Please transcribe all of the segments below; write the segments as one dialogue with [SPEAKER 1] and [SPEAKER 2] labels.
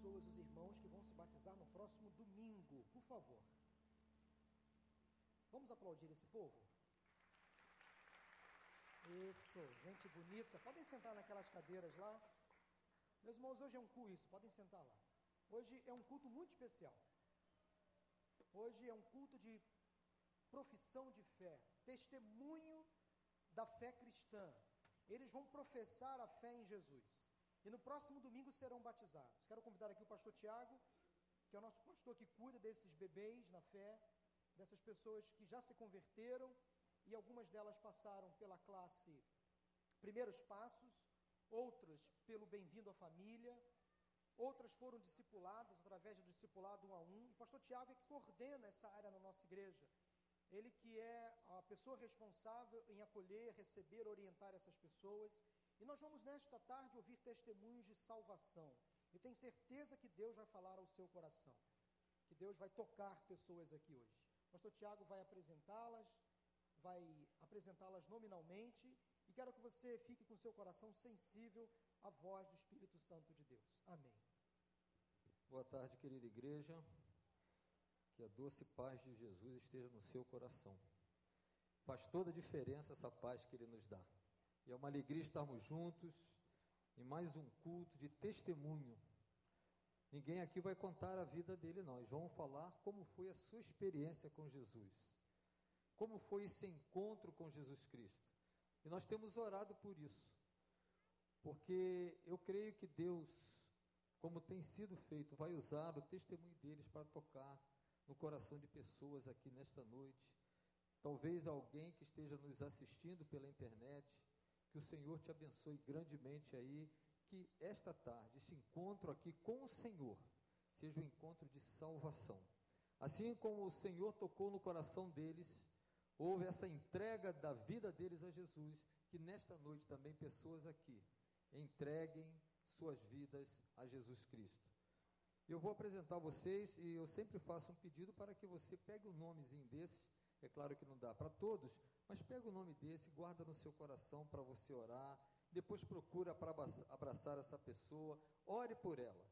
[SPEAKER 1] pessoas, os irmãos que vão se batizar no próximo domingo, por favor. Vamos aplaudir esse povo? Isso, gente bonita. Podem sentar naquelas cadeiras lá. Meus irmãos, hoje é um culto isso, podem sentar lá. Hoje é um culto muito especial. Hoje é um culto de profissão de fé, testemunho da fé cristã. Eles vão professar a fé em Jesus. E no próximo domingo serão batizados. Quero convidar aqui o pastor Tiago, que é o nosso pastor que cuida desses bebês na fé, dessas pessoas que já se converteram e algumas delas passaram pela classe Primeiros Passos, outras pelo Bem-vindo à Família, outras foram discipuladas através do discipulado um a um. O pastor Tiago é que coordena essa área na nossa igreja. Ele que é a pessoa responsável em acolher, receber, orientar essas pessoas. E nós vamos nesta tarde ouvir testemunhos de salvação. Eu tenho certeza que Deus vai falar ao seu coração. Que Deus vai tocar pessoas aqui hoje. O pastor Tiago vai apresentá-las, vai apresentá-las nominalmente e quero que você fique com seu coração sensível à voz do Espírito Santo de Deus. Amém.
[SPEAKER 2] Boa tarde, querida igreja. Que a doce paz de Jesus esteja no seu coração. Faz toda a diferença essa paz que Ele nos dá. E é uma alegria estarmos juntos em mais um culto de testemunho. Ninguém aqui vai contar a vida dele, nós vamos falar como foi a sua experiência com Jesus. Como foi esse encontro com Jesus Cristo? E nós temos orado por isso, porque eu creio que Deus, como tem sido feito, vai usar o testemunho deles para tocar no coração de pessoas aqui nesta noite. Talvez alguém que esteja nos assistindo pela internet, que o Senhor te abençoe grandemente aí, que esta tarde, este encontro aqui com o Senhor, seja um encontro de salvação. Assim como o Senhor tocou no coração deles, houve essa entrega da vida deles a Jesus, que nesta noite também pessoas aqui entreguem suas vidas a Jesus Cristo. Eu vou apresentar vocês e eu sempre faço um pedido para que você pegue o um nomezinho desses. É claro que não dá para todos, mas pega o nome desse, guarda no seu coração para você orar. Depois procura para abraçar essa pessoa, ore por ela.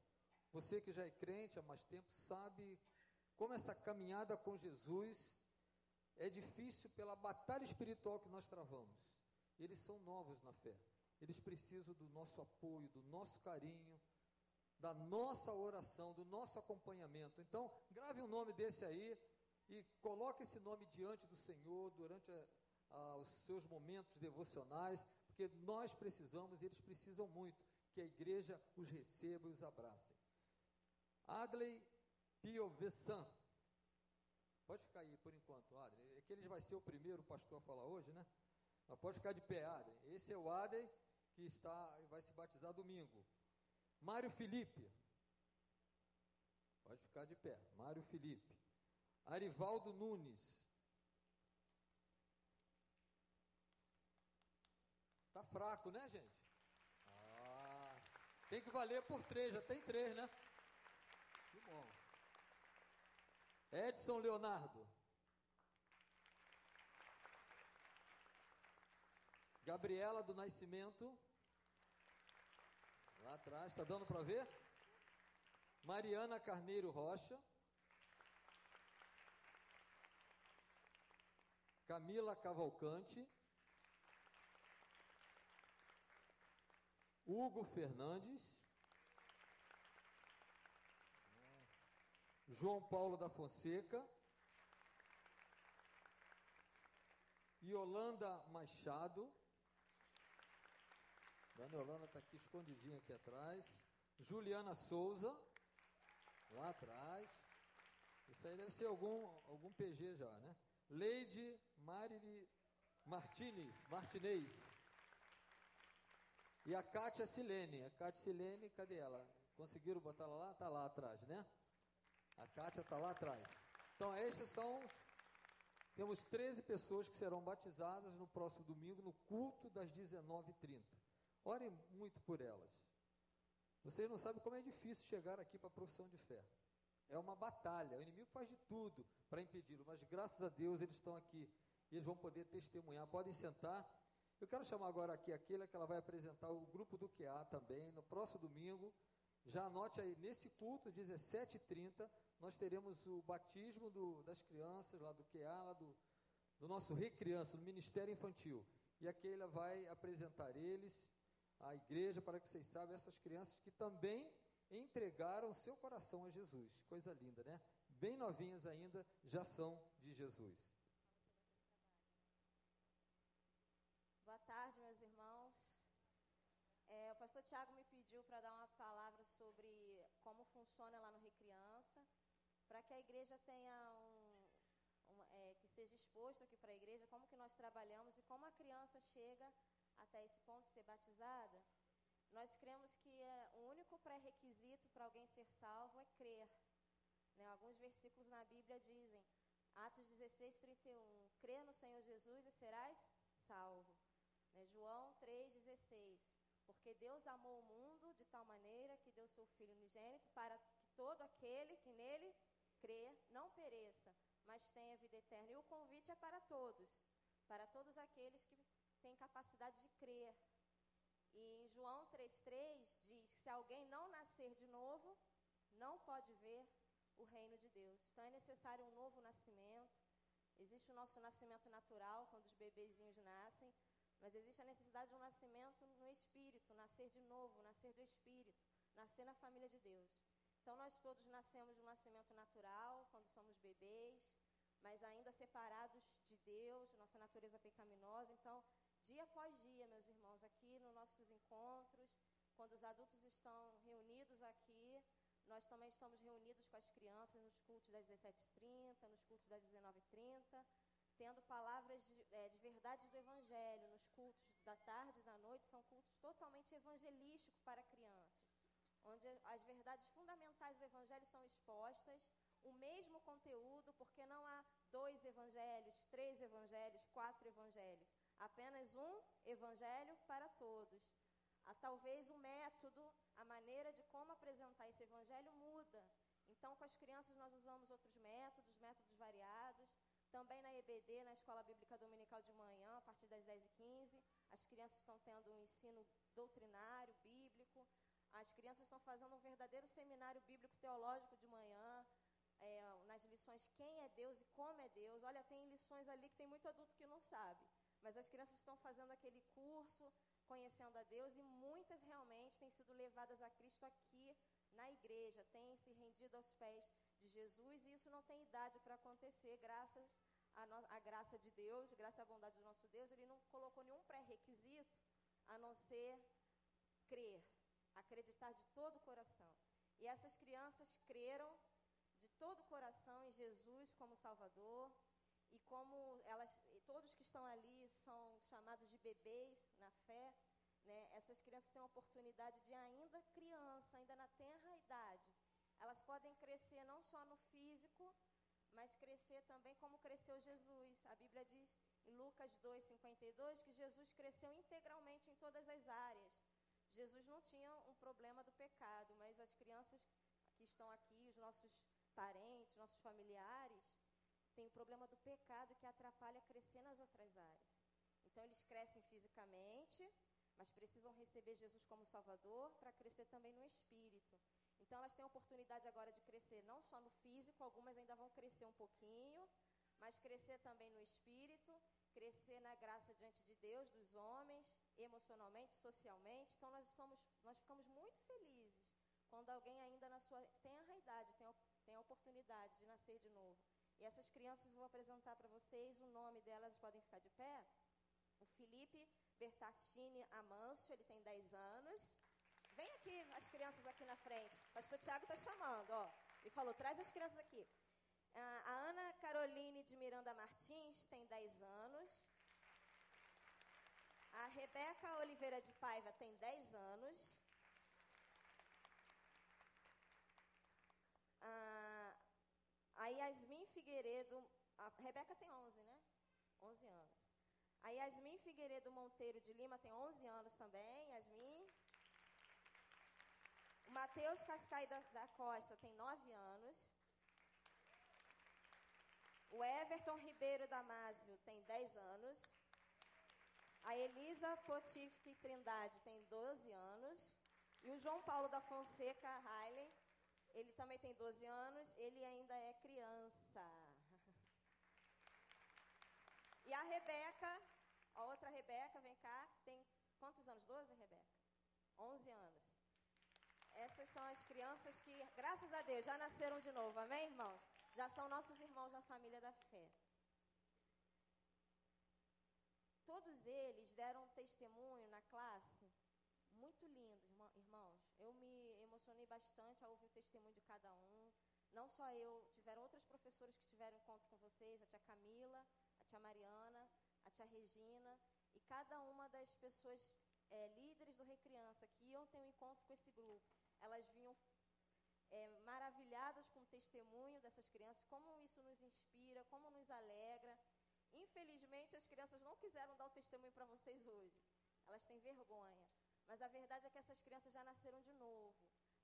[SPEAKER 2] Você que já é crente há mais tempo sabe como essa caminhada com Jesus é difícil pela batalha espiritual que nós travamos. Eles são novos na fé. Eles precisam do nosso apoio, do nosso carinho, da nossa oração, do nosso acompanhamento. Então, grave o um nome desse aí e coloque esse nome diante do Senhor durante a, a, os seus momentos devocionais, porque nós precisamos, e eles precisam muito, que a igreja os receba e os abrace. Adley Piovessan Pode ficar aí por enquanto, Adrien. É que ele vai ser o primeiro pastor a falar hoje, né? Mas pode ficar de pé, Adrien. Esse é o Adrien que está, vai se batizar domingo. Mário Felipe. Pode ficar de pé. Mário Felipe. Arivaldo Nunes. Tá fraco, né, gente? Ah, tem que valer por três, já tem três, né? Que bom. Edson Leonardo. Gabriela do Nascimento. Lá atrás, está dando para ver? Mariana Carneiro Rocha. Camila Cavalcante. Hugo Fernandes. João Paulo da Fonseca, Yolanda Machado, Dona Yolanda está aqui escondidinha aqui atrás, Juliana Souza, lá atrás, isso aí deve ser algum, algum PG já, né? Leide Marili Martinez, Martinez. E a Kátia Silene. A Kátia Silene, cadê ela? Conseguiram botar ela lá? Está lá atrás, né? A Kátia está lá atrás. Então, estes são. Temos 13 pessoas que serão batizadas no próximo domingo, no culto das 19h30. Orem muito por elas. Vocês não sabem como é difícil chegar aqui para a profissão de fé. É uma batalha. O inimigo faz de tudo para impedi-lo, mas graças a Deus eles estão aqui e eles vão poder testemunhar. Podem sentar. Eu quero chamar agora aqui aquele que ela vai apresentar o grupo do QA também no próximo domingo Já anote aí, nesse culto, 17h30, nós teremos o batismo do, das crianças, lá do QA, lá do, do nosso Recriança, do Ministério Infantil. E a Keila vai apresentar eles à igreja para que vocês saibam, essas crianças que também entregaram seu coração a Jesus. Coisa linda, né? Bem novinhas ainda, já são de Jesus.
[SPEAKER 3] Boa tarde, meus irmãos. É, o pastor Tiago me pediu para dar uma palavra sobre como funciona lá no Recriança, para que a igreja tenha um, um é, que seja exposto aqui para a igreja, como que nós trabalhamos e como a criança chega até esse ponto de ser batizada. Nós cremos que é, o único pré-requisito para alguém ser salvo é crer. Né? Alguns versículos na Bíblia dizem, Atos 16, 31, crê no Senhor Jesus e serás salvo. Né? João 3, 16, porque Deus amou o mundo de tal maneira que deu seu Filho unigênito para que todo aquele que nele crê não pereça, mas tenha vida eterna. E o convite é para todos, para todos aqueles que têm capacidade de crer. E em João 3,3 diz: se alguém não nascer de novo, não pode ver o reino de Deus. Então é necessário um novo nascimento. Existe o nosso nascimento natural, quando os bebezinhos nascem, mas existe a necessidade de um nascimento no espírito, nascer de novo, nascer do espírito, nascer na família de Deus. Então nós todos nascemos de um nascimento natural, quando somos bebês, mas ainda separados de Deus, nossa natureza pecaminosa. Então, dia após dia, meus irmãos, aqui nos nossos encontros, quando os adultos estão reunidos aqui, nós também estamos reunidos com as crianças nos cultos das 17h30, nos cultos das 19h30, tendo palavras de, é, de verdade do Evangelho. Nos cultos da tarde e da noite são cultos totalmente evangelísticos para crianças, onde as verdades fundamentais do Evangelho são expostas, o mesmo conteúdo, porque não há dois evangelhos, três evangelhos, quatro evangelhos, apenas um evangelho para todos. Ah, talvez o método, a maneira de como apresentar esse evangelho muda. Então, com as crianças, nós usamos outros métodos, métodos variados. Também na EBD, na Escola Bíblica Dominical de manhã, a partir das 10h15, as crianças estão tendo um ensino doutrinário, bíblico. As crianças estão fazendo um verdadeiro seminário bíblico teológico de manhã, é, nas lições quem é Deus e como é Deus. Olha, tem lições ali que tem muito adulto que não sabe. Mas as crianças estão fazendo aquele curso, conhecendo a Deus, e muitas realmente têm sido levadas a Cristo aqui na igreja, têm se rendido aos pés de Jesus, e isso não tem idade para acontecer, graças à, graça de Deus, graças à bondade do nosso Deus, ele não colocou nenhum pré-requisito a não ser crer, acreditar de todo o coração. E essas crianças creram de todo o coração em Jesus como Salvador, e como elas, todos que estão ali são chamados de bebês na fé, né, essas crianças têm a oportunidade de ainda criança, ainda na tenra idade, elas podem crescer não só no físico, mas crescer também como cresceu Jesus. A Bíblia diz em Lucas 2:52 que Jesus cresceu integralmente em todas as áreas. Jesus não tinha um problema do pecado, mas as crianças que estão aqui, os nossos parentes, nossos familiares, têm o problema do pecado que atrapalha crescer nas outras áreas. Então eles crescem fisicamente, mas precisam receber Jesus como Salvador para crescer também no espírito. Então elas têm a oportunidade agora de crescer não só no físico, algumas ainda vão crescer um pouquinho, mas crescer também no espírito, crescer na graça diante de Deus, dos homens, emocionalmente, socialmente. Então nós somos, nós ficamos muito felizes quando alguém ainda na sua tenra idade tem, tem a oportunidade de nascer de novo. E essas crianças vou apresentar para vocês, o nome delas podem ficar de pé. O Felipe Bertachini Amancio, ele tem 10 anos. Vem aqui, as crianças aqui na frente. O pastor Tiago está chamando, ó. Ele falou, traz as crianças aqui. A Ana Caroline de Miranda Martins tem 10 anos. A Rebeca Oliveira de Paiva tem 10 anos. A, a Yasmin Figueiredo, a Rebeca tem 11, né? 11 anos. A Yasmin Figueiredo Monteiro de Lima tem 11 anos também, Yasmin. O Matheus Cascai da, Costa tem 9 anos. O Everton Ribeiro Damásio tem 10 anos. A Elisa Potifque Trindade tem 12 anos. E o João Paulo da Fonseca Riley, ele também tem 12 anos, ele ainda é criança. E a Rebeca, a outra Rebeca, vem cá, tem quantos anos? 12, Rebeca? 11 anos. Essas são as crianças que, graças a Deus, já nasceram de novo, amém, irmãos? Já são nossos irmãos na família da fé. Todos eles deram um testemunho na classe muito lindo, irmãos. Eu me emocionei bastante ao ouvir o testemunho de cada um. Não só eu, tiveram outras professoras que tiveram encontro com vocês, a tia Camila, a tia Mariana, a tia Regina, e cada uma das pessoas é, líderes do Recriança que iam ter um encontro com esse grupo, elas vinham é, maravilhadas com o testemunho dessas crianças, como isso nos inspira, como nos alegra. Infelizmente, as crianças não quiseram dar o testemunho para vocês hoje. Elas têm vergonha. Mas a verdade é que essas crianças já nasceram de novo,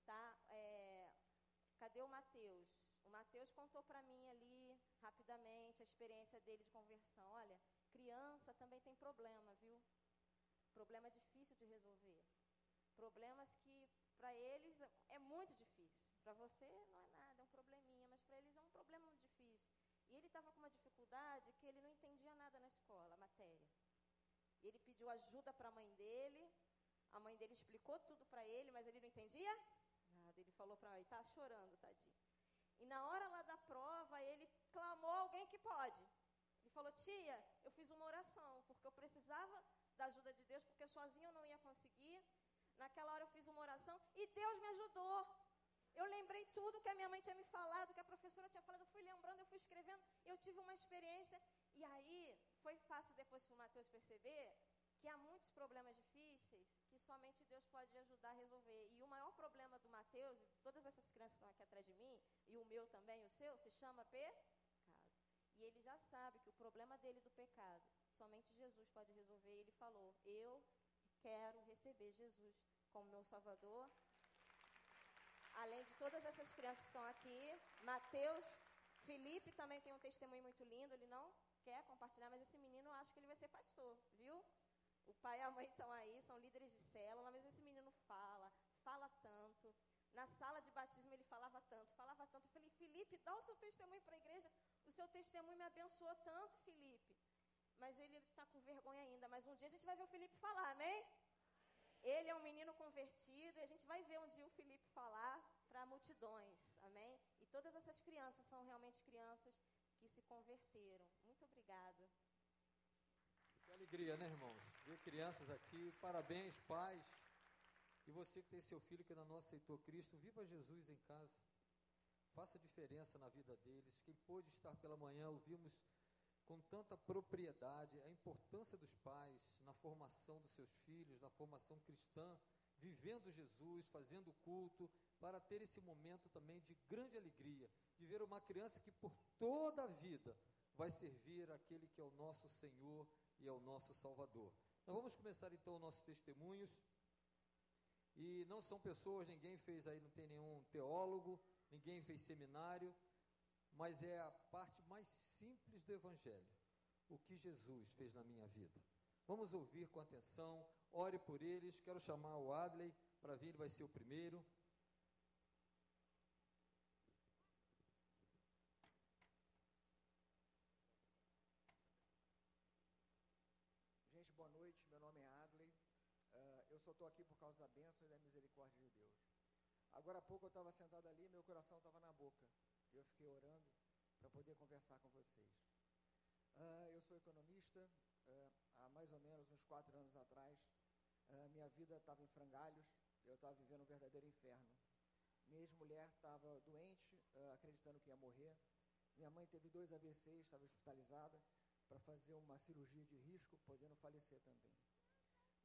[SPEAKER 3] tá? É, cadê o Mateus? O Mateus contou para mim ali, rapidamente, a experiência dele de conversão. Olha, criança também tem problema, viu? Problema difícil de resolver. Problemas que, para eles, é muito difícil. Para você não é nada, é um probleminha, mas para eles é um problema muito difícil. E ele estava com uma dificuldade que ele não entendia nada na escola, a matéria. Ele pediu ajuda para a mãe dele, a mãe dele explicou tudo para ele, mas ele não entendia Ele falou para ele, tá chorando, tadinho. E na hora lá da prova, ele clamou alguém que pode. Ele falou, tia, eu fiz uma oração, porque eu precisava da ajuda de Deus, porque sozinho eu não ia conseguir. Naquela hora eu fiz uma oração e Deus me ajudou. Eu lembrei tudo que a minha mãe tinha me falado, que a professora tinha falado, eu fui lembrando, eu fui escrevendo, eu tive uma experiência. E aí foi fácil depois para o Mateus perceber que há muitos problemas difíceis somente Deus pode ajudar a resolver. E o maior problema do Mateus, e de todas essas crianças que estão aqui atrás de mim, e o meu também, o seu, se chama pecado. E ele já sabe que o problema dele do pecado, somente Jesus pode resolver. E ele falou: Eu quero receber Jesus como meu Salvador além de todas essas crianças que estão aqui, Mateus, Felipe também tem um testemunho muito lindo, ele não quer compartilhar, mas esse menino eu acho que ele vai ser pastor, viu? O pai e a mãe estão aí, são líderes de célula, mas esse menino fala, fala tanto. Na sala de batismo ele falava tanto, falava tanto. Eu falei, Felipe, dá o seu testemunho para a igreja. O seu testemunho me abençoou tanto, Felipe. Mas ele está com vergonha ainda. Mas um dia a gente vai ver o Felipe falar, amém? Ele é um menino convertido e a gente vai ver um dia o Felipe falar para multidões, amém? E todas essas crianças são realmente crianças que se converteram. Muito obrigada.
[SPEAKER 2] Que alegria, né, irmãos? Ver crianças aqui. Parabéns, pais. E você que tem seu filho que ainda não aceitou Cristo, viva Jesus em casa. Faça diferença na vida deles. Quem pôde estar pela manhã, ouvimos com tanta propriedade a importância dos pais na formação dos seus filhos, na formação cristã, vivendo Jesus, fazendo culto, para ter esse momento também de grande alegria, de ver uma criança que por toda a vida vai servir aquele que é o nosso Senhor e é o nosso Salvador. Nós vamos começar então nossos testemunhos. E não são pessoas, ninguém fez aí, não tem nenhum teólogo, ninguém fez seminário, mas é a parte mais simples do Evangelho. O que Jesus fez na minha vida. Vamos ouvir com atenção, ore por eles. Quero chamar o Adley para vir, ele vai ser o primeiro.
[SPEAKER 4] Gente, boa noite. Meu nome é Adley. Uh, eu só estou aqui por causa da bênção e da misericórdia de Deus. Agora há pouco eu estava sentado ali, meu coração estava na boca. Eu fiquei orando para poder conversar com vocês. Uh, eu sou economista. Uh, há mais ou menos uns quatro anos atrás, uh, minha vida estava em frangalhos. Eu estava vivendo um verdadeiro inferno. Minha ex-mulher estava doente, acreditando que ia morrer. Minha mãe teve dois AVCs, estava hospitalizada para fazer uma cirurgia de risco, podendo falecer também.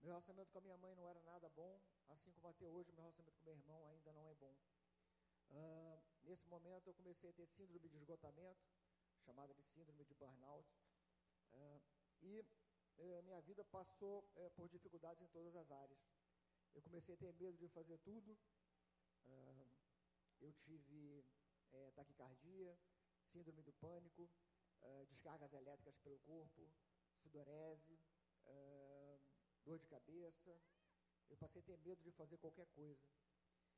[SPEAKER 4] Meu relacionamento com a minha mãe não era nada bom, assim como até hoje meu relacionamento com meu irmão ainda não é bom. Uh, nesse momento eu comecei a ter síndrome de esgotamento, chamada de síndrome de burnout, uh, e uh, minha vida passou eh, por dificuldades em todas as áreas. Eu comecei a ter medo de fazer tudo, eu tive eh, taquicardia, síndrome do pânico, descargas elétricas pelo corpo, sudorese, dor de cabeça, Eu passei a ter medo de fazer qualquer coisa.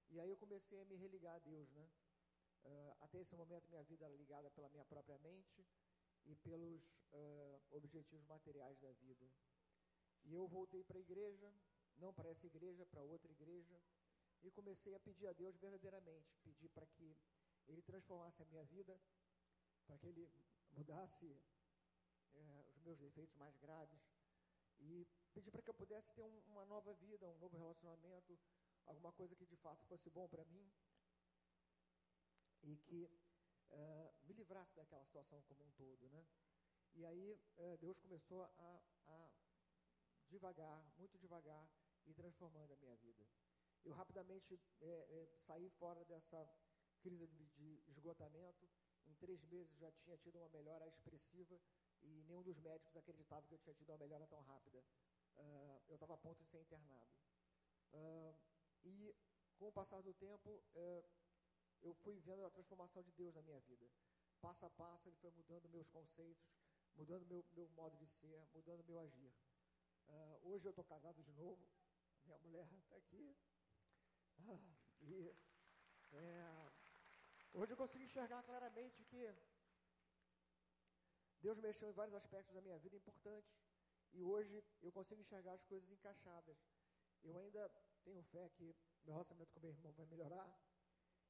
[SPEAKER 4] E aí eu comecei a me religar a Deus, né? Uh, até esse momento minha vida era ligada pela minha própria mente e pelos uh, objetivos materiais da vida. E eu voltei para a igreja, não para essa igreja, para outra igreja, e comecei a pedir a Deus verdadeiramente, pedir para que Ele transformasse a minha vida, para que Ele mudasse é, os meus defeitos mais graves, e pedir para que eu pudesse ter um, uma nova vida, um novo relacionamento, alguma coisa que de fato fosse bom para mim, e que é, me livrasse daquela situação como um todo, né? E aí é, Deus começou a, a devagar, muito devagar, e transformando a minha vida. Eu rapidamente é, é, saí fora dessa crise de, de, esgotamento. Em três meses já tinha tido uma melhora expressiva e nenhum dos médicos acreditava que eu tinha tido uma melhora tão rápida. Uh, eu estava a ponto de ser internado. Uh, e com o passar do tempo, uh, eu fui vendo a transformação de Deus na minha vida. Passo a passo, Ele foi mudando meus conceitos, mudando meu, meu modo de ser, mudando meu agir. hoje eu estou casado de novo, minha mulher está aqui. E é, hoje eu consigo enxergar claramente que Deus mexeu em vários aspectos da minha vida importantes. E hoje eu consigo enxergar as coisas encaixadas. Eu ainda tenho fé que meu relacionamento com meu irmão vai melhorar.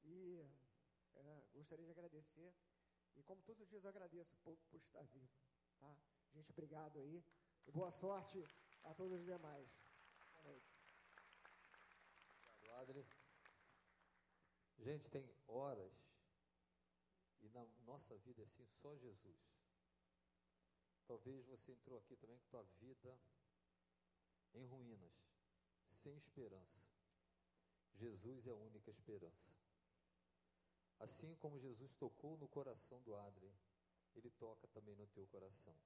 [SPEAKER 4] E é, gostaria de agradecer. E como todos os dias eu agradeço por, por estar vivo. Tá? Gente, obrigado aí. E boa sorte a todos os demais.
[SPEAKER 2] Padre. Gente, tem horas, e na nossa vida é assim, só Jesus. Talvez você entrou aqui também com tua vida em ruínas, sem esperança. Jesus é a única esperança. Assim como Jesus tocou no coração do Adrien, ele toca também no teu coração.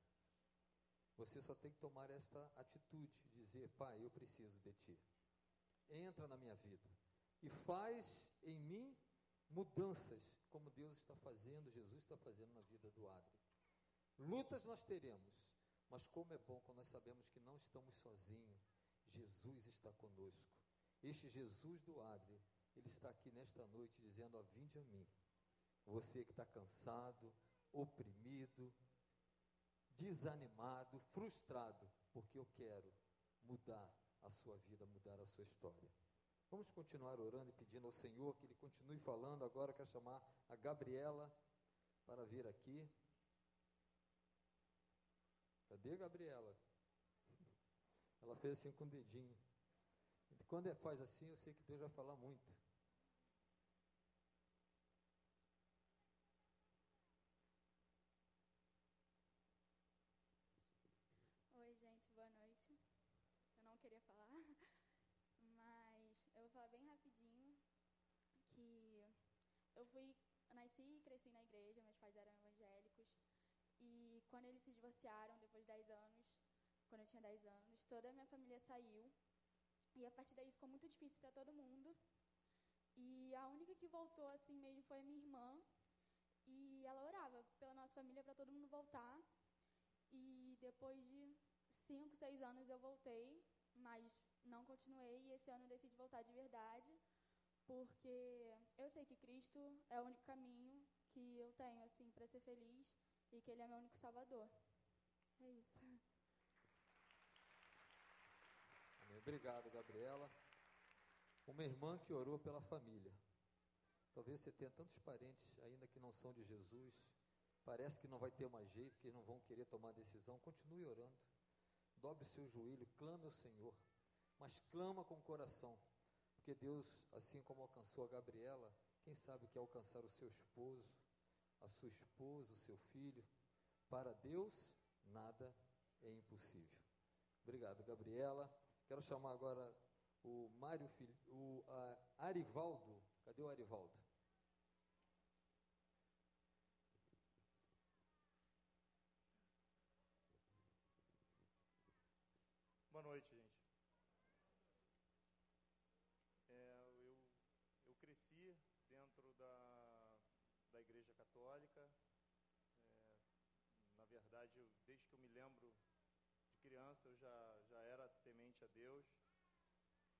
[SPEAKER 2] Você só tem que tomar esta atitude, dizer, Pai, eu preciso de Ti entra na minha vida e faz em mim mudanças, como Deus está fazendo, Jesus está fazendo na vida do Adri. Lutas nós teremos, mas como é bom quando nós sabemos que não estamos sozinhos, Jesus está conosco. Este Jesus do Adri, ele está aqui nesta noite dizendo: ó, vinde a mim. Você que está cansado, oprimido, desanimado, frustrado, porque eu quero mudar a sua vida, mudar a sua história. Vamos continuar orando e pedindo ao Senhor que Ele continue falando. Agora quero chamar a Gabriela para vir aqui. Cadê Gabriela? Ela fez assim com o dedinho. Quando é, faz assim, eu sei que Deus vai falar muito.
[SPEAKER 5] queria falar, mas eu vou falar bem rapidinho que eu fui, eu nasci e cresci na igreja, meus pais eram evangélicos, e quando eles se divorciaram, depois de 10 anos, quando eu tinha 10 anos, toda a minha família saiu, e a partir daí ficou muito difícil para todo mundo, e a única que voltou assim mesmo foi a minha irmã, e ela orava pela nossa família para todo mundo voltar, e depois de 5, 6 anos eu voltei, mas não continuei. E esse ano eu decidi voltar de verdade, porque eu sei que Cristo é o único caminho que eu tenho assim para ser feliz e que ele é meu único salvador. É isso.
[SPEAKER 2] Obrigado, Gabriela. Uma irmã que orou pela família. Talvez você tenha tantos parentes ainda que não são de Jesus. Parece que não vai ter mais jeito, que não vão querer tomar decisão. Continue orando dobre o seu joelho, clame ao Senhor, mas clama com o coração, porque Deus, assim como alcançou a Gabriela, quem sabe quer alcançar o seu esposo, a sua esposa, o seu filho. Para Deus, nada é impossível. Obrigado, Gabriela. Quero chamar agora o Mário, o Arivaldo. Cadê o Arivaldo?
[SPEAKER 6] noite, gente. É, eu, eu cresci dentro da, da Igreja Católica. É, na verdade, eu, desde que eu me lembro de criança, eu já, já era temente a Deus.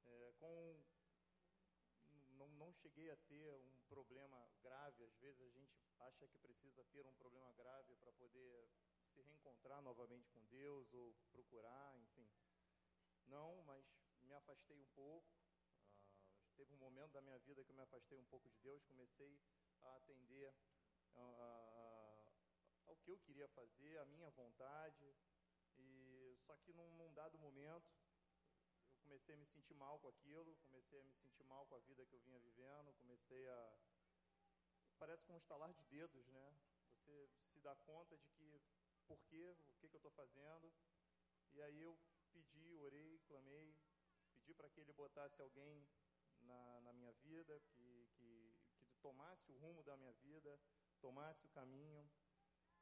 [SPEAKER 6] É, com não, não cheguei a ter um problema grave. Às vezes a gente acha que precisa ter um problema grave para poder se reencontrar novamente com Deus ou procurar, enfim. Não, mas me afastei um pouco. Ah, teve um momento da minha vida que eu me afastei um pouco de Deus, comecei a atender a, ao que eu queria fazer, a minha vontade. E só que num, num dado momento eu comecei a me sentir mal com aquilo, comecei a me sentir mal com a vida que eu vinha vivendo, comecei a parece com um estalar de dedos, né? Você se dá conta de que por quê, o que, que eu estou fazendo. E aí eu pedi, orei, clamei, pedi para que ele botasse alguém na, na minha vida, que, que, que tomasse o rumo da minha vida, tomasse o caminho.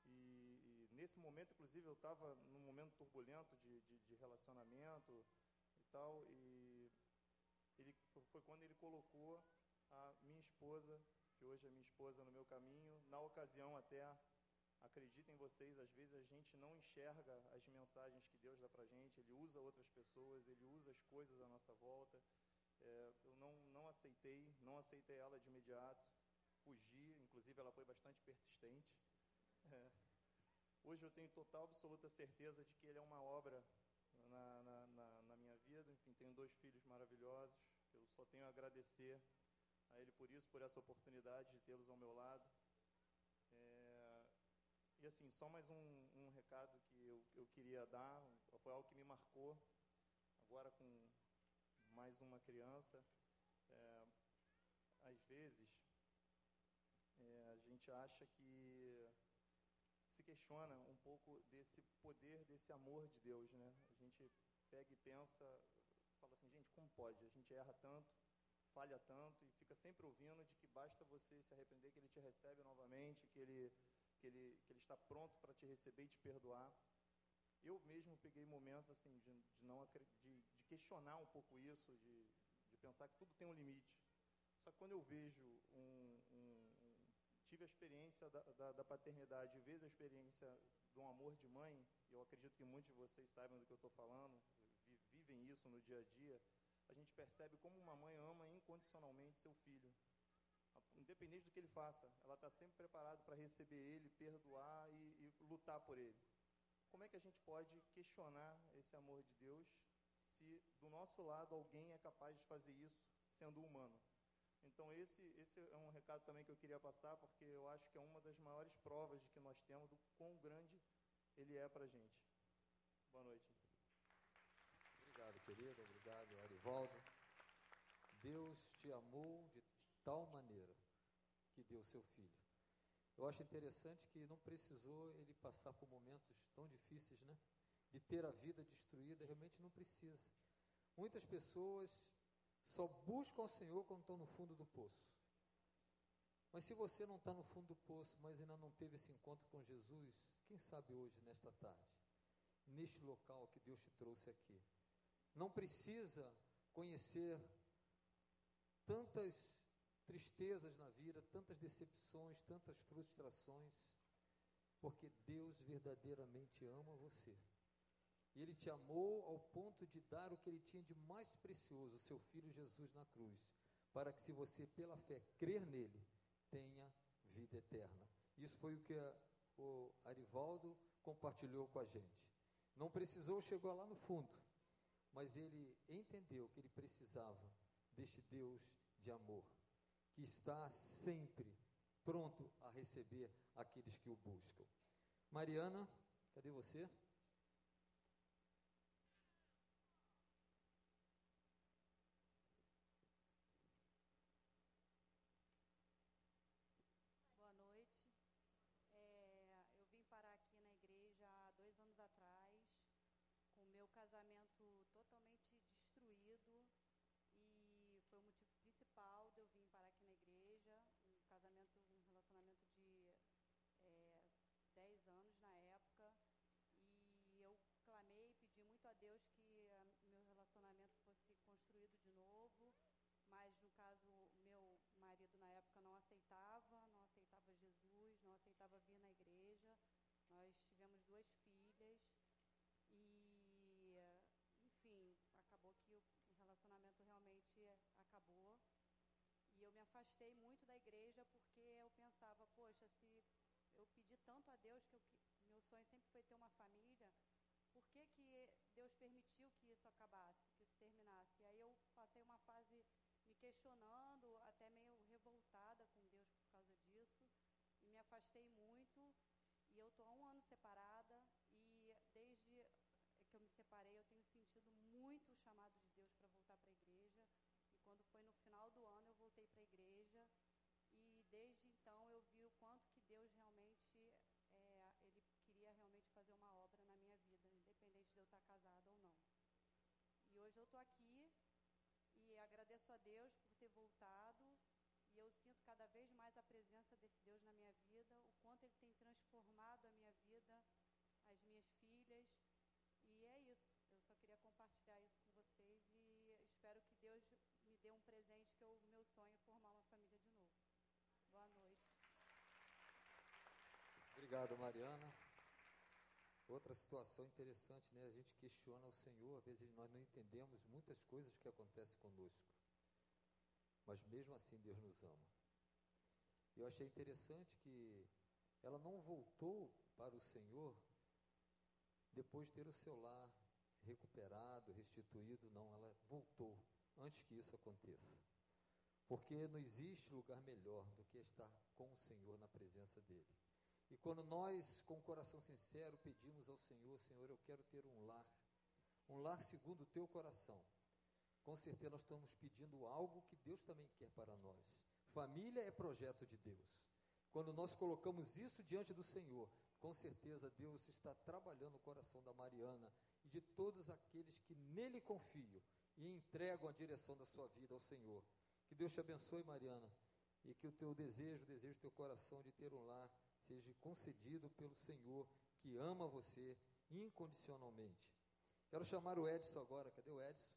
[SPEAKER 6] E, e nesse momento, inclusive, eu estava num momento turbulento de, de, de, relacionamento e tal, e ele, foi quando ele colocou a minha esposa, que hoje é minha esposa, no meu caminho, na ocasião até Acreditem vocês, às vezes a gente não enxerga as mensagens que Deus dá para gente, Ele usa outras pessoas, Ele usa as coisas à nossa volta. É, eu não, não aceitei, não aceitei ela de imediato, fugi, inclusive ela foi bastante persistente. É. Hoje eu tenho total, absoluta certeza de que Ele é uma obra na, na, na, na minha vida. Enfim, tenho dois filhos maravilhosos, eu só tenho a agradecer a Ele por isso, por essa oportunidade de tê-los ao meu lado. E assim, só mais um, um recado que eu, eu queria dar, foi algo que me marcou, agora com mais uma criança. É, às vezes, é, gente acha que se questiona um pouco desse poder, desse amor de Deus, né? A gente pega e pensa, fala assim, gente, como pode? A gente erra tanto, falha tanto e fica sempre ouvindo de que basta você se arrepender que Ele te recebe novamente, que Ele que ele, que ele está pronto para te receber e te perdoar. Eu mesmo peguei momentos assim de, de não de, de, questionar um pouco isso, de, de pensar que tudo tem um limite. Só que quando eu vejo um, tive a experiência da, da, da, paternidade, vejo a experiência de um amor de mãe, eu acredito que muitos de vocês saibam do que eu estou falando, vivem isso no dia a dia, a gente percebe como uma mãe ama incondicionalmente seu filho independente do que ele faça, ela está sempre preparada para receber ele, perdoar e, e, lutar por ele. Como é que a gente pode questionar esse amor de Deus se do nosso lado alguém é capaz de fazer isso sendo humano? Então esse, esse é um recado também que eu queria passar, porque eu acho que é uma das maiores provas de que nós temos do quão grande ele é para a gente. Boa noite.
[SPEAKER 2] Obrigado, querido. Obrigado, Arivaldo. Deus te amou de tal maneira que deu seu filho. Eu acho interessante que não precisou ele passar por momentos tão difíceis, né? De ter a vida destruída, realmente não precisa. Muitas pessoas só buscam o Senhor quando estão no fundo do poço. Mas se você não está no fundo do poço, mas ainda não teve esse encontro com Jesus, quem sabe hoje, nesta tarde, neste local que Deus te trouxe aqui, não precisa conhecer tantas tristezas na vida, tantas decepções, tantas frustrações, porque Deus verdadeiramente ama você. E Ele te amou ao ponto de dar o que Ele tinha de mais precioso, seu Filho Jesus na cruz, para que, se você pela fé crer nele, tenha vida eterna. Isso foi o que o Arivaldo compartilhou com a gente. Não precisou, chegou lá no fundo, mas ele entendeu que ele precisava deste Deus de amor que está sempre pronto a receber aqueles que o buscam. Mariana, cadê você?
[SPEAKER 7] Boa noite. É, eu vim parar aqui na igreja há dois anos atrás, com o meu casamento totalmente destruído e foi o motivo principal de eu vir parar aqui na igreja, um casamento, um relacionamento de é, 10 anos na época, e eu clamei e pedi muito a Deus que a, meu relacionamento fosse construído de novo, mas no caso meu marido na época não aceitava, não aceitava Jesus, não aceitava vir na igreja. Nós tivemos duas filhas e, realmente acabou. E eu me afastei muito da igreja porque eu pensava, poxa, se eu pedi tanto a Deus que eu, meu sonho sempre foi ter uma família, por que, que Deus permitiu que isso acabasse, que isso terminasse? E aí eu passei uma fase me questionando, até meio revoltada com Deus por causa disso, e me afastei muito. E eu estou há um ano separada, e desde que eu me separei, eu tenho sentido muito o chamado de Deus para voltar para a igreja. E quando foi no final do ano, eu voltei para a igreja. E desde então eu vi o quanto que Deus realmente, é, Ele queria realmente fazer uma obra na minha vida, independente de eu estar casada ou não. E hoje eu estou aqui e agradeço a Deus por ter voltado. E eu sinto cada vez mais a presença desse Deus na minha vida, o quanto Ele tem transformado a minha vida, as minhas filhas. E é isso. Eu só queria compartilhar isso com vocês e espero que Deus me dê um presente que o meu sonho é formar uma família de novo. Boa noite.
[SPEAKER 2] Obrigado, Mariana. Outra situação interessante, né? A gente questiona o Senhor, às vezes nós não entendemos muitas coisas que acontecem conosco. Mas mesmo assim Deus nos ama. Eu achei interessante que ela não voltou para o Senhor depois de ter o seu lar recuperado, restituído, não, ela voltou antes que isso aconteça. Porque não existe lugar melhor do que estar com o Senhor na presença dEle. E quando nós, com o coração sincero, pedimos ao Senhor, Senhor, eu quero ter um lar, um lar segundo o teu coração, com certeza nós estamos pedindo algo que Deus também quer para nós. Família é projeto de Deus. Quando nós colocamos isso diante do Senhor, com certeza Deus está trabalhando o coração da Mariana e de todos aqueles que nele confiam e entregam a direção da sua vida ao Senhor. Que Deus te abençoe, Mariana, e que o teu desejo, o desejo do teu coração de ter um lar, seja concedido pelo Senhor, que ama você incondicionalmente. Quero chamar o Edson agora. Cadê o Edson?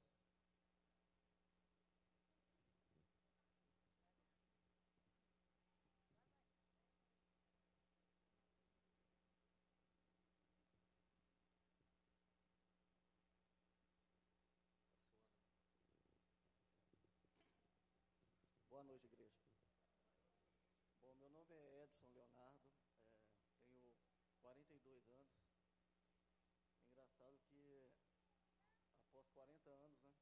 [SPEAKER 8] Boa noite, igreja. Bom, meu nome é Edson Leonardo, é, tenho 42 anos. Engraçado que após 40 anos, né,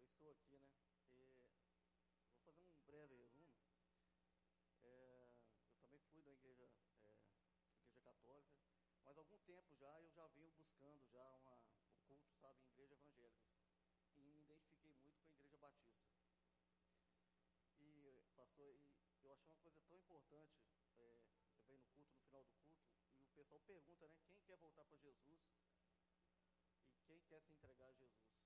[SPEAKER 8] eu estou aqui, né, e vou fazer um breve resumo. É, eu também fui da igreja, é, igreja católica, mas há algum tempo já eu já venho buscando já uma, o culto, sabe, em igreja evangélica. E me identifiquei muito com a igreja batista. E, pastor, e eu acho uma coisa tão importante, é, você vem no culto, no final do culto, e o pessoal pergunta, né, quem quer voltar para Jesus quem quer se entregar a Jesus.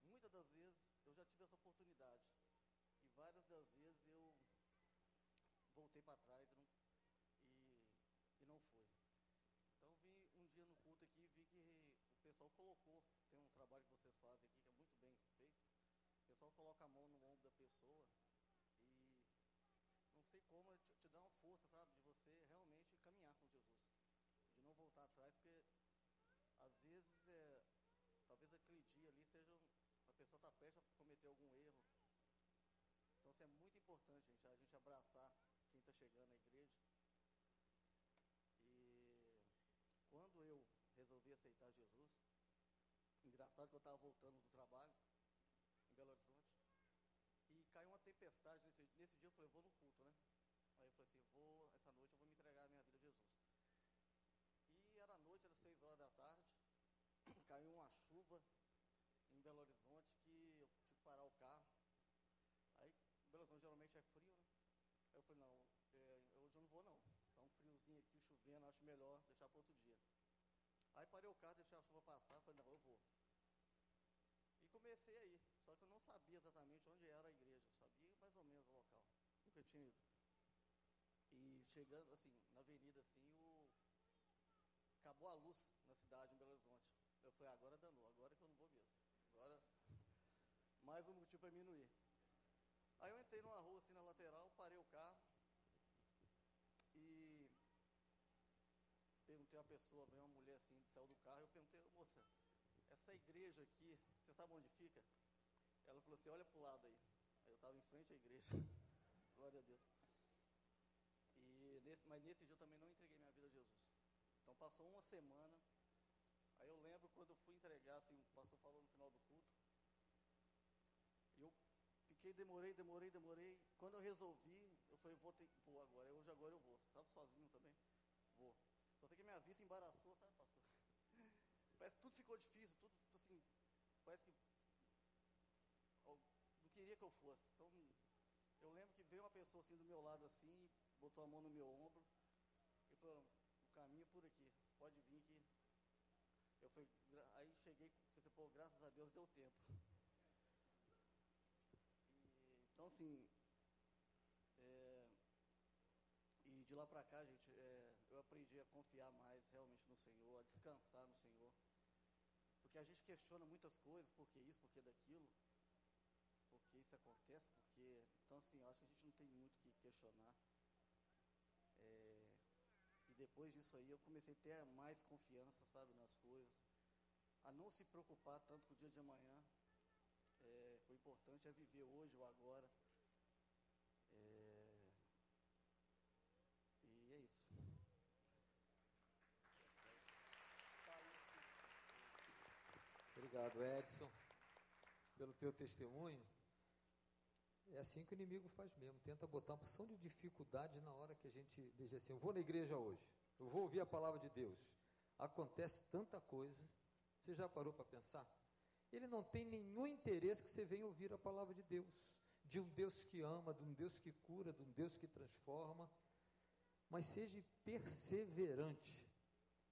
[SPEAKER 8] E muitas das vezes eu já tive essa oportunidade, e várias das vezes eu voltei para trás não, e, e não foi. Então vim um dia no culto aqui vi que o pessoal colocou, tem um trabalho que vocês fazem aqui que é muito bem feito, o pessoal coloca a mão no ombro da pessoa e não sei como te, te dá uma força, sabe, de você realmente caminhar com Jesus, de não voltar atrás, porque às vezes é, talvez aquele dia ali seja a pessoa está prestes a cometer algum erro. Então isso é muito importante, gente, a gente abraçar quem está chegando na igreja. E quando eu resolvi aceitar Jesus, engraçado que eu estava voltando do trabalho em Belo Horizonte. E caiu uma tempestade nesse, nesse dia. Eu falei, eu vou no culto, né? Aí eu falei assim, vou, essa noite eu vou me entregar a minha vida a Jesus. E era noite, era seis horas da tarde. Caiu uma chuva em Belo Horizonte que eu tive que parar o carro. Aí, Belo Horizonte geralmente é frio, né? Aí eu falei, não, é, hoje eu não vou não. Tá um friozinho aqui, chovendo, acho melhor deixar para outro dia. Aí parei o carro, deixei a chuva passar, falei, não, eu vou. E comecei aí, só que eu não sabia exatamente onde era a igreja, sabia mais ou menos o local, nunca tinha ido. E chegando assim, na avenida assim, o... acabou a luz na cidade, em Belo Horizonte. Eu falei, agora danou, agora que eu não vou mesmo. Agora, mais um motivo para mim não ir. Aí eu entrei numa rua assim na lateral, parei o carro e perguntei a pessoa, veio uma mulher assim, saiu do carro, eu perguntei, moça, essa igreja aqui, você sabe onde fica? Ela falou assim, olha pro lado aí. Aí eu estava em frente à igreja. Glória a Deus. E nesse, mas nesse dia eu também não entreguei minha vida a Jesus. Então passou uma semana. Aí eu lembro quando eu fui entregar, assim, o pastor falou no final do culto. Eu fiquei, demorei, demorei, demorei. Quando eu resolvi, eu falei, vou, ter, vou agora. Hoje agora eu vou. Estava sozinho também. Vou. Só sei que minha vista embaraçou, sabe, pastor? Parece que tudo ficou difícil, tudo assim, parece que não queria que eu fosse. Então, eu lembro que veio uma pessoa assim do meu lado assim, botou a mão no meu ombro e falou, o caminho é por aqui, pode vir que. Eu fui, aí cheguei, pensei, pô, graças a Deus deu tempo. Então assim, é, e de lá para cá, gente, é, eu aprendi a confiar mais realmente no Senhor, a descansar no Senhor. Porque a gente questiona muitas coisas, por que isso, por que daquilo, por que isso acontece, porque. Então, assim, eu acho que a gente não tem muito o que questionar. É, e depois disso aí eu comecei a ter mais confiança, sabe, nas coisas. A não se preocupar tanto com o dia de amanhã. É, o importante é viver hoje ou agora. É, e é isso.
[SPEAKER 2] Obrigado, Edson, pelo teu testemunho. É assim que o inimigo faz mesmo, tenta botar uma porção de dificuldade na hora que a gente diz assim, eu vou na igreja hoje, eu vou ouvir a palavra de Deus. Acontece tanta coisa, você já parou para pensar? Ele não tem nenhum interesse que você venha ouvir a palavra de Deus, de um Deus que ama, de um Deus que cura, de um Deus que transforma, mas seja perseverante.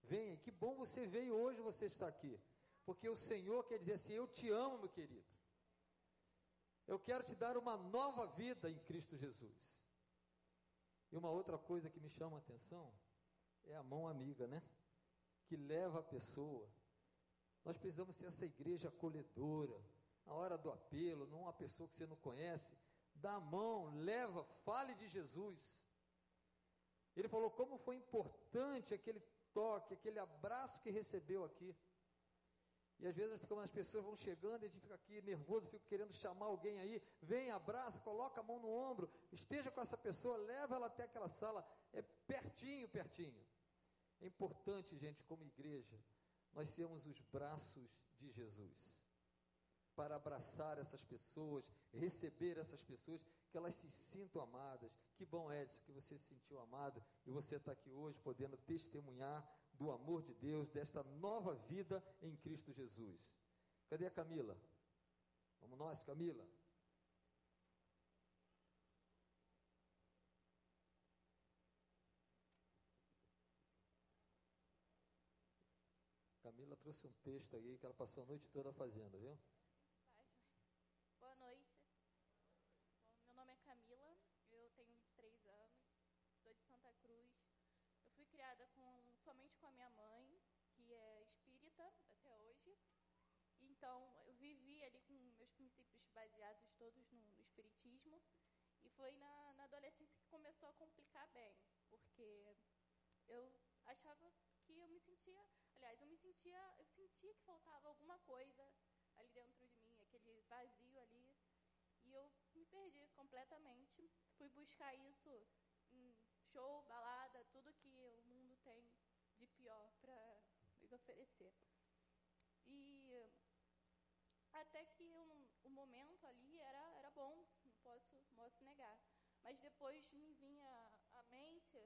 [SPEAKER 2] Venha, que bom você veio hoje, você está aqui. Porque o Senhor quer dizer assim: Eu te amo, meu querido. Eu quero te dar uma nova vida em Cristo Jesus. E uma outra coisa que me chama a atenção é a mão amiga, né? Que leva a pessoa. Nós precisamos ser essa igreja acolhedora. Na hora do apelo, não uma pessoa que você não conhece, dá a mão, leva, fale de Jesus. Ele falou como foi importante aquele toque, aquele abraço que recebeu aqui. E às vezes nós ficamos, as pessoas vão chegando e a gente fica aqui nervoso, fico querendo chamar alguém aí, vem, abraça, coloca a mão no ombro, esteja com essa pessoa, leva ela até aquela sala, é pertinho, pertinho. É importante, gente, como igreja, nós sermos os braços de Jesus para abraçar essas pessoas, receber essas pessoas, que elas se sintam amadas. Que bom, Edson, que você se sentiu amado e você está aqui hoje podendo testemunhar do amor de Deus, desta nova vida em Cristo Jesus. Cadê a Camila? Vamos nós, Camila? Camila trouxe um texto aí que ela passou a noite toda fazendo, viu?
[SPEAKER 9] Boa noite. Bom, meu nome é Camila, eu tenho 23 anos, sou de Santa Cruz. Eu fui criada com somente com a minha mãe, que é espírita até hoje. Então, eu vivi ali com meus princípios baseados todos no, no espiritismo. E foi na, na, adolescência que começou a complicar bem, porque eu achava que eu me sentia, aliás, eu me sentia, eu sentia que faltava alguma coisa ali dentro de mim, aquele vazio ali, e eu me perdi completamente. Fui buscar isso em show, balada, tudo que o mundo tem de pior para nos oferecer. E até que um, o momento ali era, era bom, não posso, posso negar. Mas depois me vinha à mente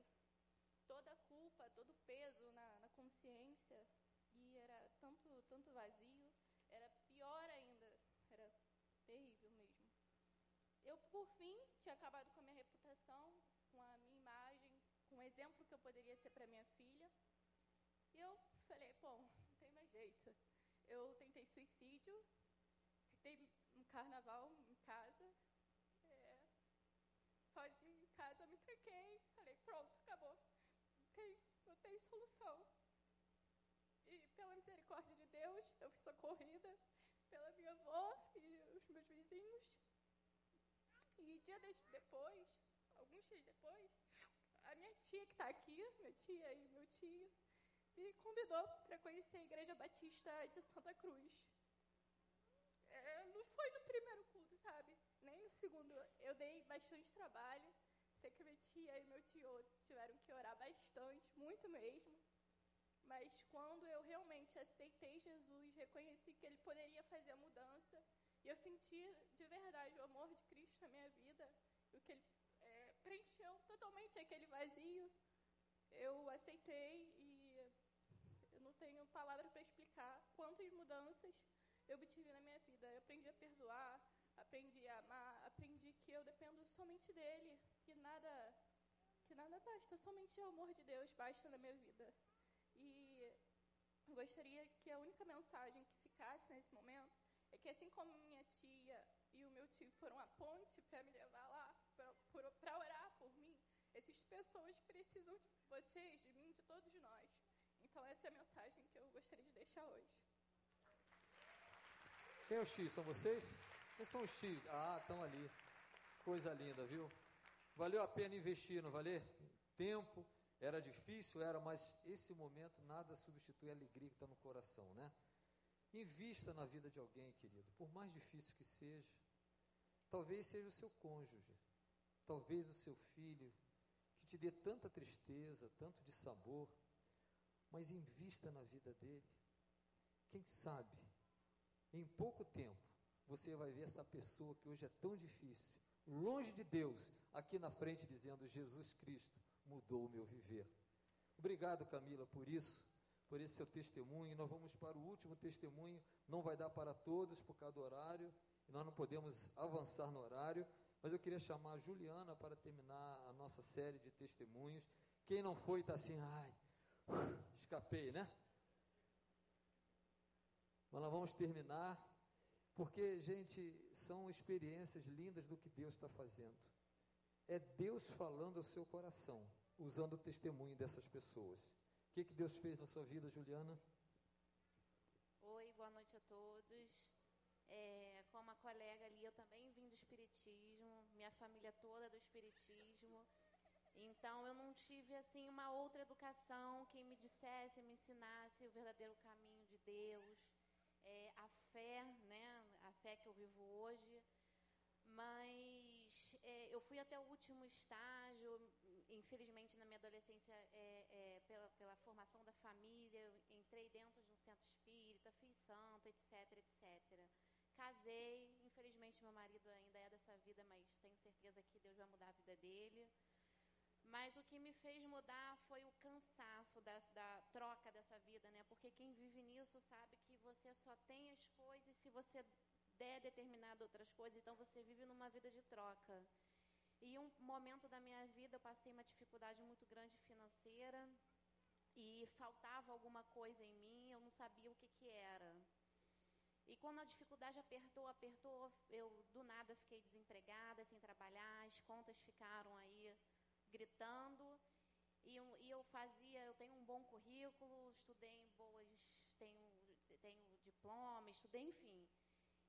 [SPEAKER 9] toda a culpa, todo o peso na, na consciência, e era tanto, tanto vazio, era pior ainda, era terrível mesmo. Eu, por fim, tinha acabado com a minha reputação, com a minha imagem, com o exemplo que eu poderia ser para minha filha. E eu falei, bom, não tem mais jeito. Eu tentei suicídio, tentei um carnaval em casa, é, sozinha em casa, me tranquei, falei, pronto, acabou. Não tem, solução. E pela misericórdia de Deus, eu fui socorrida pela minha avó e os meus vizinhos. E dias depois, alguns dias depois, a minha tia que está aqui, minha tia e meu tio, me convidou para conhecer a Igreja Batista de Santa Cruz. É, não foi no primeiro Segundo, eu dei bastante trabalho. Sei que minha tia e meu tio tiveram que orar bastante, muito mesmo. Mas quando eu realmente aceitei Jesus, reconheci que Ele poderia fazer a mudança, e eu senti de verdade o amor de Cristo na minha vida, o que Ele é, preencheu totalmente aquele vazio, eu aceitei e eu não tenho palavra para explicar quantas mudanças eu obtive na minha vida. Eu aprendi a perdoar, aprendi a amar, aprendi que eu dependo somente dele, que nada que nada basta, somente o amor de Deus basta na minha vida. E gostaria que a única mensagem que ficasse nesse momento é que assim como minha tia e o meu tio foram a ponte para me levar lá, para orar por mim, existem pessoas precisam de vocês, de mim, de todos nós. Então essa é a mensagem que eu gostaria de deixar hoje.
[SPEAKER 2] Quem é o X? São vocês? Quem são X? Ah, estão ali. Coisa linda, viu? Valeu a pena investir, não valeu? Tempo, era difícil, era, mas esse momento nada substitui a alegria que está no coração, né? Invista na vida de alguém, querido, por mais difícil que seja. Talvez seja o seu cônjuge, talvez o seu filho, que te dê tanta tristeza, tanto de sabor, mas invista na vida dele. Quem sabe, em pouco tempo, você vai ver essa pessoa que hoje é tão difícil, longe de Deus, aqui na frente dizendo: Jesus Cristo mudou o meu viver. Obrigado, Camila, por isso, por esse seu testemunho. Nós vamos para o último testemunho, não vai dar para todos por causa do horário, nós não podemos avançar no horário, mas eu queria chamar a Juliana para terminar a nossa série de testemunhos. Quem não foi está assim, ai, escapei, né? Mas nós vamos terminar, porque, gente, são experiências lindas do que Deus está fazendo. É Deus falando ao seu coração, usando o testemunho dessas pessoas. O que, que Deus fez na sua vida, Juliana?
[SPEAKER 10] Oi, boa noite a todos. É, como a colega ali, eu também vim do Espiritismo, minha família toda é do Espiritismo. Então eu não tive assim uma outra educação que me dissesse, me ensinasse o verdadeiro caminho de Deus, é, a fé, né, fé que eu vivo hoje. Mas é, eu fui até o último estágio, infelizmente na minha adolescência, é, é, pela, pela formação da família, eu entrei dentro de um centro espírita, fiz santo, etc, etc. Casei, infelizmente meu marido ainda é dessa vida, mas tenho certeza que Deus vai mudar a vida dele. Mas o que me fez mudar foi o cansaço da, da, troca dessa vida, né? Porque quem vive nisso sabe que você só tem as coisas se você der determinado outras coisas. Então você vive numa vida de troca. E um momento da minha vida eu passei uma dificuldade muito grande financeira e faltava alguma coisa em mim, eu não sabia o que, que era. E quando a dificuldade apertou, apertou, eu do nada fiquei desempregada, sem trabalhar, as contas ficaram aí gritando. E, e, eu fazia, eu tenho um bom currículo, estudei em boas, tenho, tenho diploma, estudei, enfim.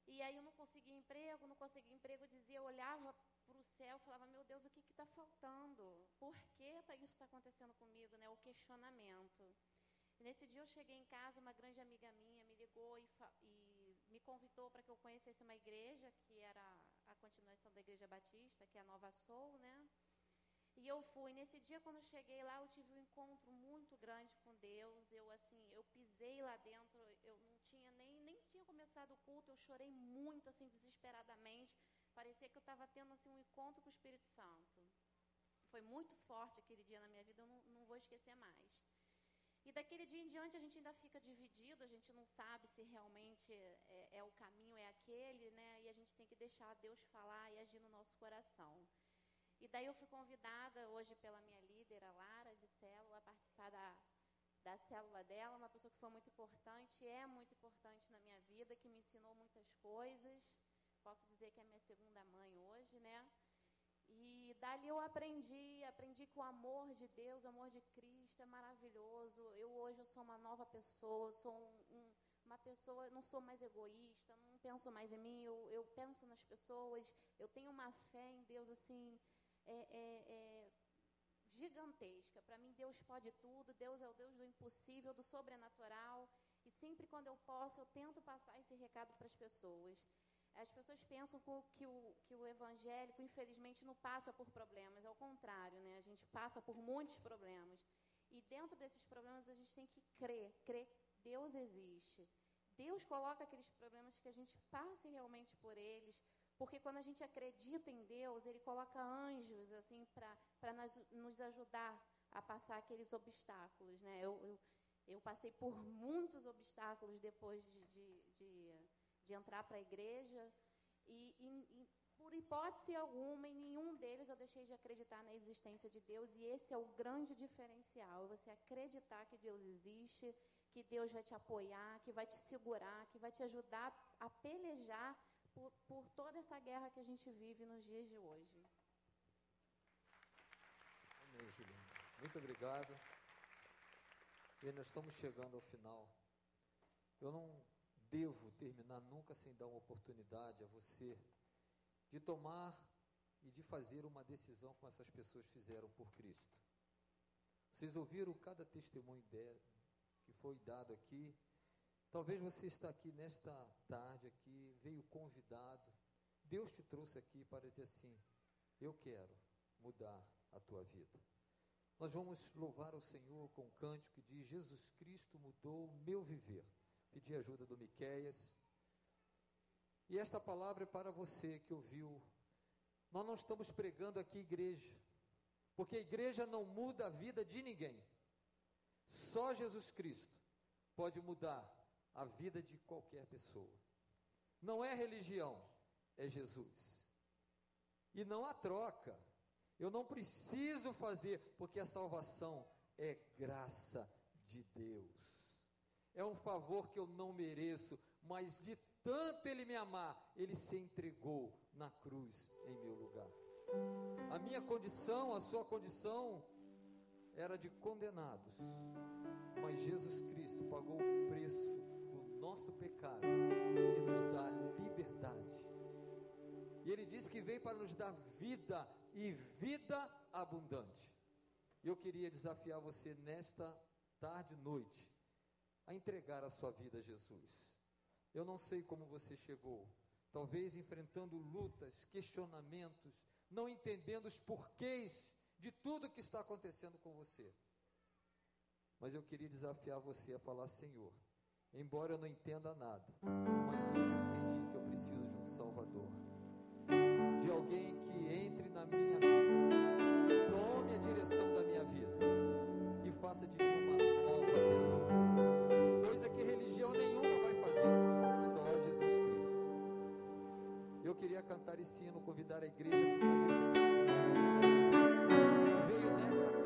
[SPEAKER 10] E aí eu não conseguia emprego, não conseguia emprego, eu dizia, eu olhava para o céu, falava, meu Deus, o que está faltando? Por que tá, isso está acontecendo comigo? Né? O questionamento. E nesse dia eu cheguei em casa, uma grande amiga minha me ligou e, e me convidou para que eu conhecesse uma igreja, que era a continuação da Igreja Batista, que é a Nova Soul, né? E eu fui. Nesse dia, quando eu cheguei lá, eu tive um encontro muito grande com Deus. Eu, assim, eu pisei lá dentro, eu não tinha começado o culto, eu chorei muito, assim, desesperadamente. Parecia que eu estava tendo, assim, um encontro com o Espírito Santo. Foi muito forte aquele dia na minha vida, eu não, não vou esquecer mais. E daquele dia em diante a gente ainda fica dividido, a gente não sabe se realmente é, é, o caminho, é aquele, né? E a gente tem que deixar Deus falar e agir no nosso coração. E daí eu fui convidada hoje pela minha líder, a Lara, de célula, a participar da, da célula dela, uma pessoa que foi muito importante, é muito importante na minha vida, que me ensinou muitas coisas. Posso dizer que é minha segunda mãe hoje, né? E dali eu aprendi, aprendi que o amor de Deus, o amor de Cristo é maravilhoso. Eu hoje eu sou uma nova pessoa, sou um, um, uma pessoa, não sou mais egoísta, não penso mais em mim, eu, eu penso nas pessoas, eu tenho uma fé em Deus assim é, é, é gigantesca. Para mim, Deus pode tudo, Deus é o Deus do impossível, do sobrenatural. E sempre quando eu posso, eu tento passar esse recado para as pessoas. As pessoas pensam que o, que o, evangélico, infelizmente, não passa por problemas, ao contrário, né? A gente passa por muitos problemas. E dentro desses problemas a gente tem que crer, crer que Deus existe. Deus coloca aqueles problemas que a gente passe realmente por eles, porque quando a gente acredita em Deus, Ele coloca anjos assim para nos ajudar a passar aqueles obstáculos, né? Eu, eu, eu passei por muitos obstáculos depois de, de, de, de entrar para a igreja e, e, e, por hipótese alguma, em nenhum deles eu deixei de acreditar na existência de Deus e esse é o grande diferencial, você acreditar que Deus existe, que Deus vai te apoiar, que vai te segurar, que vai te ajudar a pelejar por, por toda essa guerra que a gente vive nos dias de hoje.
[SPEAKER 2] Amém, Juliana. Muito obrigado. E nós estamos chegando ao final. Eu não devo terminar nunca sem dar uma oportunidade a você de tomar e de fazer uma decisão como essas pessoas fizeram por Cristo. Vocês ouviram cada testemunho que foi dado aqui. Talvez você está aqui nesta tarde aqui, veio convidado. Deus te trouxe aqui para dizer assim: eu quero mudar a tua vida. Nós vamos louvar o Senhor com um cântico que diz: Jesus Cristo mudou o meu viver. Pedir ajuda do Miqueias. E esta palavra é para você que ouviu. Nós não estamos pregando aqui igreja, porque a igreja não muda a vida de ninguém. Só Jesus Cristo pode mudar a vida de qualquer pessoa. Não é religião, é Jesus. E não há troca. Eu não preciso fazer, porque a salvação é graça de Deus. É um favor que eu não mereço, mas de tanto Ele me amar, Ele se entregou na cruz em meu lugar. A minha condição, a sua condição, era de condenados, mas Jesus Cristo pagou o preço nosso pecado e nos dá liberdade. E Ele disse que veio para nos dar vida e vida abundante. Eu queria desafiar você nesta tarde e noite a entregar a sua vida a Jesus. Eu não sei como você chegou, talvez enfrentando lutas, questionamentos, não entendendo os porquês de tudo que está acontecendo com você. Mas eu queria desafiar você a falar: Senhor, embora eu não entenda nada, mas hoje eu entendi que eu preciso de um Salvador de alguém que entre na minha vida, tome a direção da minha vida e faça de mim uma nova pessoa. Coisa que religião nenhuma vai fazer, só Jesus Cristo. Eu queria cantar esse hino, convidar a igreja a ficar de Veio nesta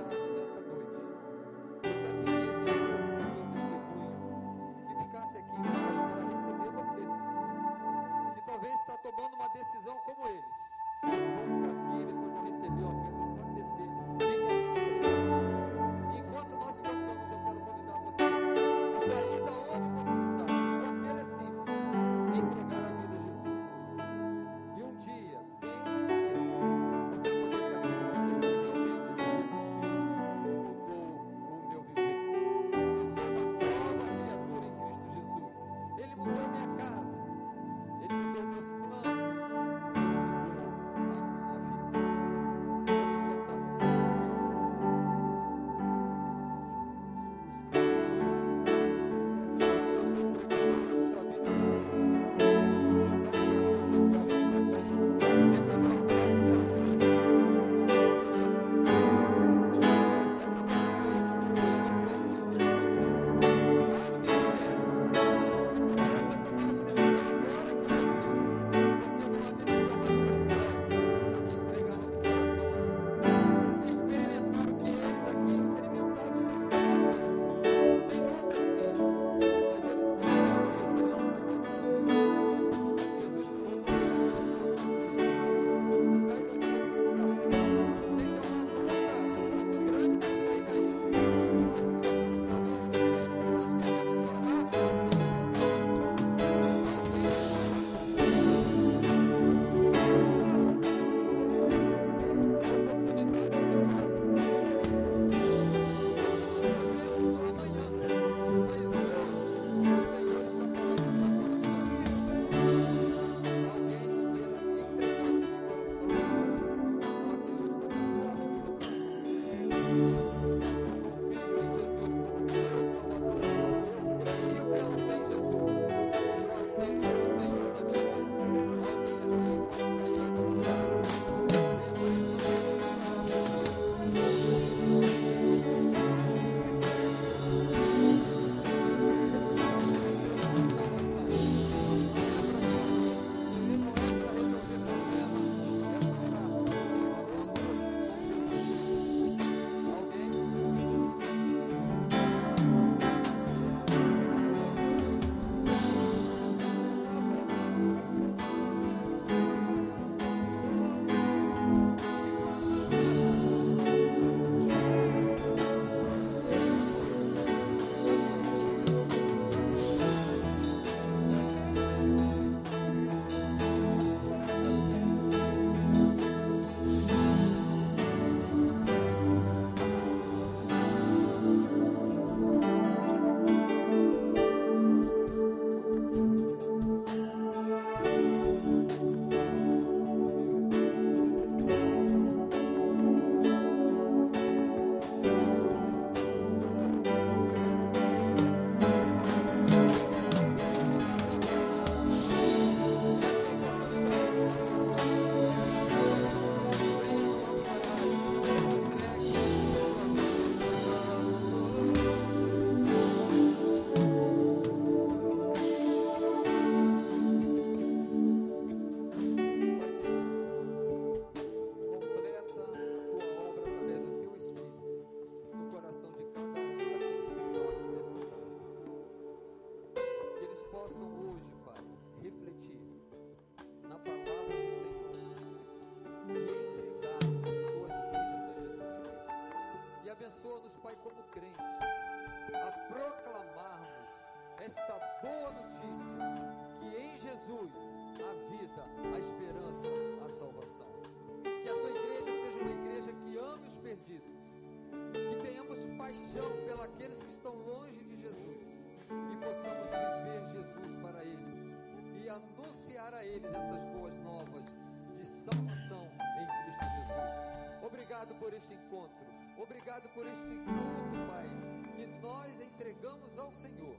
[SPEAKER 2] por este encontro. Obrigado por este culto, Pai, que nós entregamos ao Senhor.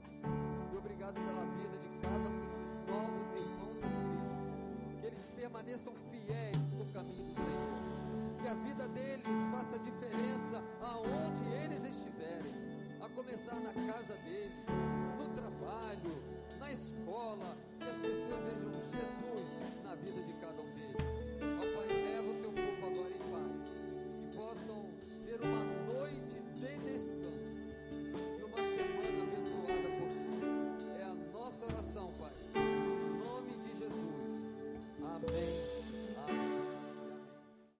[SPEAKER 2] E obrigado pela vida de cada um desses novos irmãos em Cristo. Que eles permaneçam